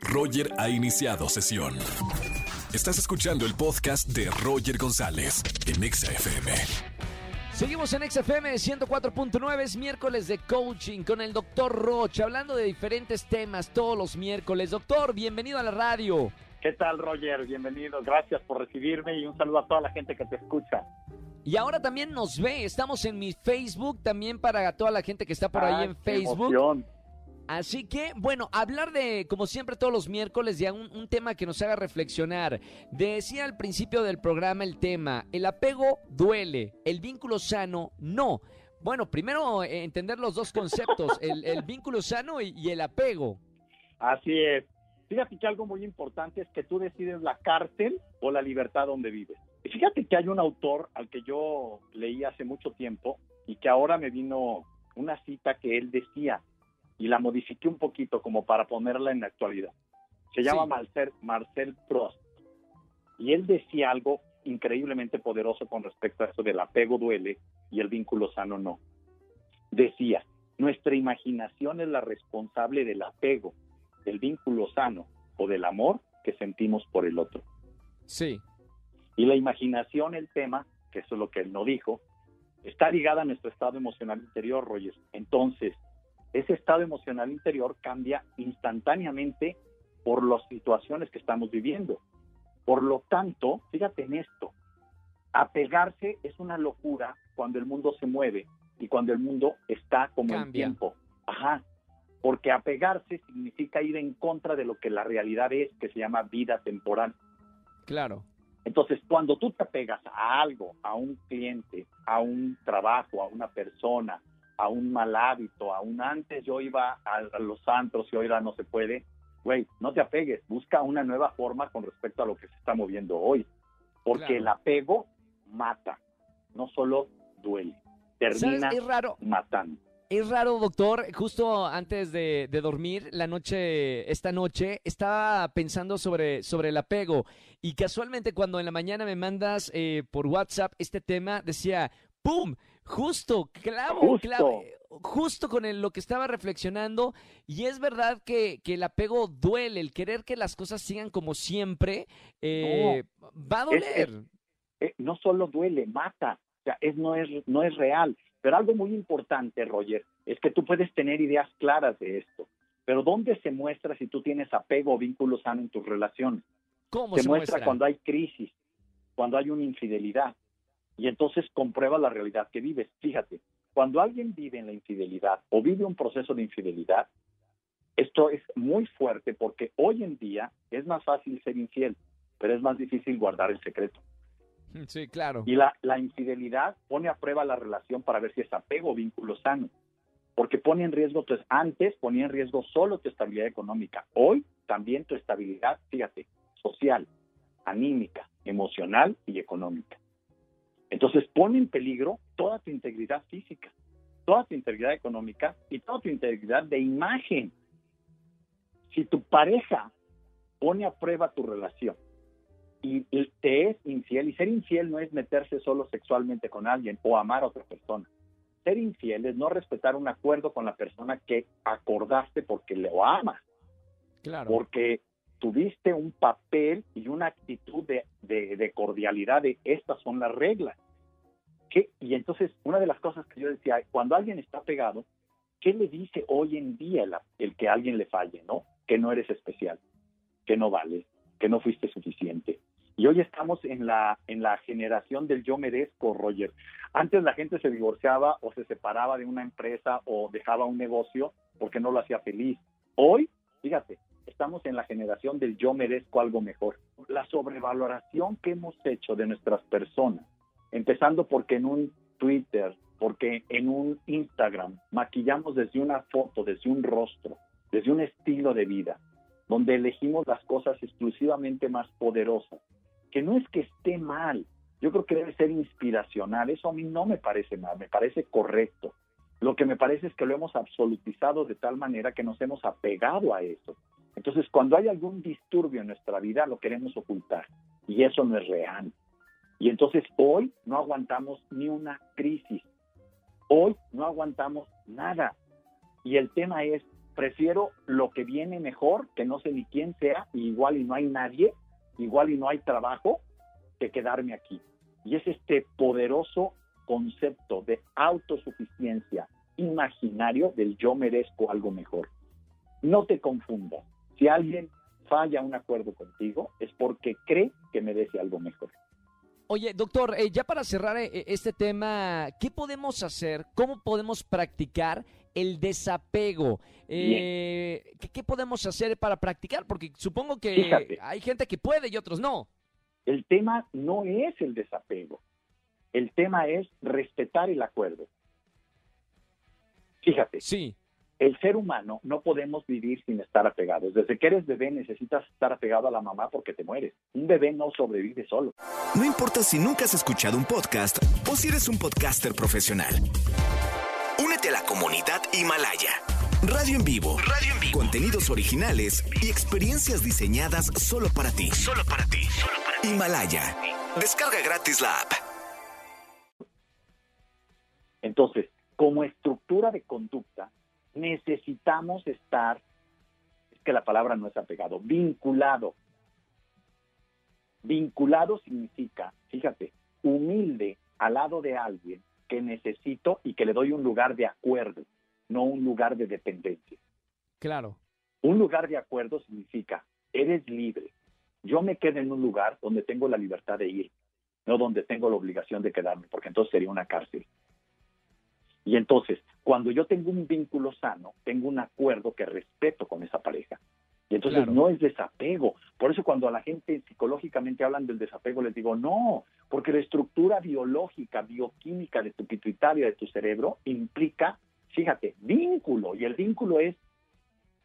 Roger ha iniciado sesión. Estás escuchando el podcast de Roger González en Exa FM. Seguimos en XFM 104.9, es miércoles de coaching con el doctor Roche, hablando de diferentes temas todos los miércoles. Doctor, bienvenido a la radio. ¿Qué tal, Roger? Bienvenido. Gracias por recibirme y un saludo a toda la gente que te escucha. Y ahora también nos ve, estamos en mi Facebook, también para toda la gente que está por ahí Ah, en qué Facebook. emoción. Así que, bueno, hablar de, como siempre, todos los miércoles, de un, un tema que nos haga reflexionar. Decía al principio del programa el tema, el apego duele, el vínculo sano no. Bueno, primero eh, entender los dos conceptos, el, el vínculo sano y, y el apego. Así es. Fíjate que algo muy importante es que tú decides la cárcel o la libertad donde vives. Y fíjate que hay un autor al que yo leí hace mucho tiempo y que ahora me vino una cita que él decía y la modifiqué un poquito como para ponerla en la actualidad. Se llama Sí. Marcel, Marcel Proust. Y él decía algo increíblemente poderoso con respecto a eso del apego duele y el vínculo sano no. Decía, nuestra imaginación es la responsable del apego, del vínculo sano o del amor que sentimos por el otro. Sí, Y la imaginación, el tema, que eso es lo que él no dijo, está ligada a nuestro estado emocional interior, Roger. Entonces, ese estado emocional interior cambia instantáneamente por las situaciones que estamos viviendo. Por lo tanto, fíjate en esto, apegarse es una locura cuando el mundo se mueve y cuando el mundo está como en tiempo. Ajá. Porque apegarse significa ir en contra de lo que la realidad es, que se llama vida temporal. claro. Entonces, cuando tú te apegas a algo, a un cliente, a un trabajo, a una persona, a un mal hábito, a un antes yo iba a, los antros y ahora no se puede, güey, no te apegues, busca una nueva forma con respecto a lo que se está moviendo hoy. Porque Claro. el apego mata, no solo duele, termina Es raro. matando. Es raro, doctor. Justo antes de, de dormir, la noche, esta noche, estaba pensando sobre, sobre el apego. Y casualmente, cuando en la mañana me mandas eh, por WhatsApp este tema, decía, ¡pum! Justo, clavo, Justo. clavo, justo con el- lo que estaba reflexionando. Y es verdad que, que el apego duele, el querer que las cosas sigan como siempre, eh, va a Es- doler. eh, no solo duele, mata. O sea, es, no, es, no es real. Pero algo muy importante, Roger, es que tú puedes tener ideas claras de esto. Pero ¿dónde se muestra si tú tienes apego o vínculo sano en tus relaciones? ¿Cómo Se, se muestra, muestra? cuando hay crisis, cuando hay una infidelidad. Y entonces comprueba la realidad que vives. Fíjate, cuando alguien vive en la infidelidad o vive un proceso de infidelidad, esto es muy fuerte porque hoy en día es más fácil ser infiel, pero es más difícil guardar el secreto. Sí, claro. Y la, la infidelidad pone a prueba la relación para ver si es apego o vínculo sano. Porque pone en riesgo, pues antes ponía en riesgo solo tu estabilidad económica. Hoy también tu estabilidad, fíjate, social, anímica, emocional y económica. Entonces pone en peligro toda tu integridad física, toda tu integridad económica y toda tu integridad de imagen. Si tu pareja pone a prueba tu relación y, y te es infiel, y ser infiel no es meterse solo sexualmente con alguien o amar a otra persona. Ser infiel es no respetar un acuerdo con la persona que acordaste porque lo amas, Claro. porque tuviste un papel y una actitud de, cordialidad de estas son las reglas. Y entonces, una de las cosas que yo decía, cuando alguien está pegado, ¿qué le dice hoy en día el, que alguien le falle, no? Que no eres especial, que no vales, que no fuiste suficiente. Y hoy estamos en la, en la generación del yo merezco, Roger. Antes la gente se divorciaba o se separaba de una empresa o dejaba un negocio porque no lo hacía feliz. Hoy, fíjate, estamos en la generación del yo merezco algo mejor. La sobrevaloración que hemos hecho de nuestras personas, empezando porque en un Twitter, porque en un Instagram maquillamos desde una foto, desde un rostro, desde un estilo de vida, donde elegimos las cosas exclusivamente más poderosas, que no es que esté mal, yo creo que debe ser inspiracional, eso a mí no me parece mal, me parece correcto. Lo que me parece es que lo hemos absolutizado de tal manera que nos hemos apegado a eso. Entonces, cuando hay algún disturbio en nuestra vida, lo queremos ocultar. Y eso no es real. Y entonces hoy no aguantamos ni una crisis. Hoy no aguantamos nada. Y el tema es, prefiero lo que viene mejor, que no sé ni quién sea, y igual y no hay nadie, igual y no hay trabajo, que quedarme aquí. Y es este poderoso concepto de autosuficiencia imaginario del yo merezco algo mejor. No te confundas. Si alguien falla un acuerdo contigo, es porque cree que merece algo mejor. Oye, doctor, eh, ya para cerrar eh, este tema, ¿qué podemos hacer? ¿Cómo podemos practicar el desapego? Eh, ¿qué, podemos hacer para practicar? Porque supongo que hay gente que puede y otros no. El tema no es el desapego. El tema es respetar el acuerdo. Fíjate. Sí el ser humano no podemos vivir sin estar apegados. Desde que eres bebé necesitas estar apegado a la mamá porque te mueres. Un bebé no sobrevive solo. No importa si nunca has escuchado un podcast o si eres un podcaster profesional. Únete a la comunidad Himalaya. Radio en vivo. Radio en vivo. Contenidos originales y experiencias diseñadas solo para ti. Solo para ti. Himalaya. Descarga gratis la app. Entonces, como estructura de conducta, necesitamos estar, es que la palabra no es apegado, vinculado. Vinculado significa, fíjate, humilde al lado de alguien que necesito y que le doy un lugar de acuerdo, no un lugar de dependencia. Claro. Un lugar de acuerdo significa, eres libre. Yo me quedo en un lugar donde tengo la libertad de ir, no donde tengo la obligación de quedarme, porque entonces sería una cárcel. Y entonces, cuando yo tengo un vínculo sano, tengo un acuerdo que respeto con esa pareja. Y entonces no es desapego. Por eso cuando a la gente psicológicamente hablan del desapego, les digo, no, porque la estructura biológica, bioquímica de tu pituitaria, de tu cerebro, implica, fíjate, vínculo. Y el vínculo es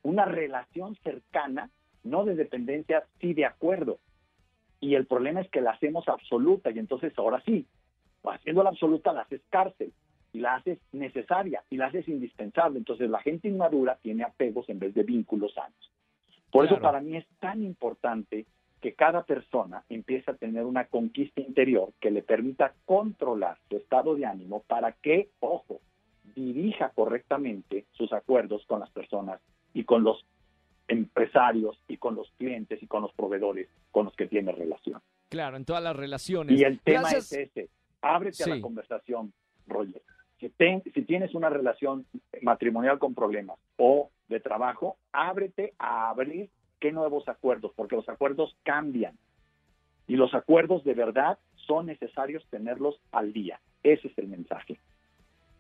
una relación cercana, no de dependencia, sí de acuerdo. Y el problema es que la hacemos absoluta y entonces ahora sí, haciendo la absoluta la haces cárcel y la haces necesaria y la haces indispensable. Entonces la gente inmadura tiene apegos en vez de vínculos sanos. Por eso para mí es tan importante que cada persona empiece a tener una conquista interior que le permita controlar su estado de ánimo para que, ojo, dirija correctamente sus acuerdos con las personas y con los empresarios y con los clientes y con los proveedores con los que tiene relación. Claro, en todas las relaciones. Y el tema es ese, ábrete a la conversación, Roger si, tienes una relación matrimonial con problemas o de trabajo, ábrete a abrir qué nuevos acuerdos, porque los acuerdos cambian. Y los acuerdos de verdad son necesarios tenerlos al día. Ese es el mensaje.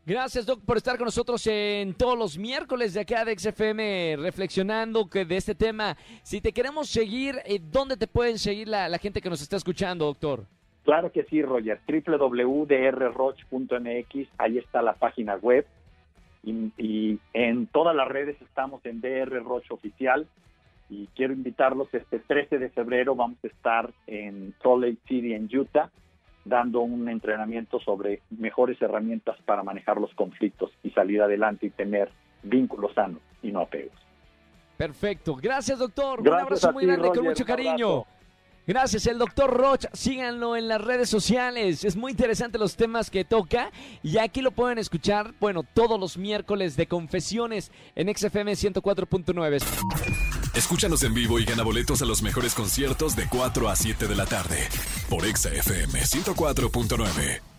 Gracias, Doc, por estar con nosotros en todos los miércoles de acá de XFM, reflexionando que de este tema. Si te queremos seguir, eh, ¿dónde te pueden seguir la, la gente que nos está escuchando, doctor? Claro que sí, Roger. www.drroch.mx, ahí está la página web. Y, en todas las redes estamos en DR Roch Oficial. Y quiero invitarlos, este 13 de febrero vamos a estar en Salt Lake City, en Utah, dando un entrenamiento sobre mejores herramientas para manejar los conflictos y salir adelante y tener vínculos sanos y no apegos. Perfecto. Gracias, doctor. un abrazo muy grande con mucho cariño. Gracias, el doctor Roch. Síganlo en las redes sociales. Es muy interesante los temas que toca. Y aquí lo pueden escuchar, bueno, todos los miércoles de confesiones en XFM 104.9. Escúchanos en vivo y gana boletos a los mejores conciertos de 4 a 7 de la tarde por XFM 104.9.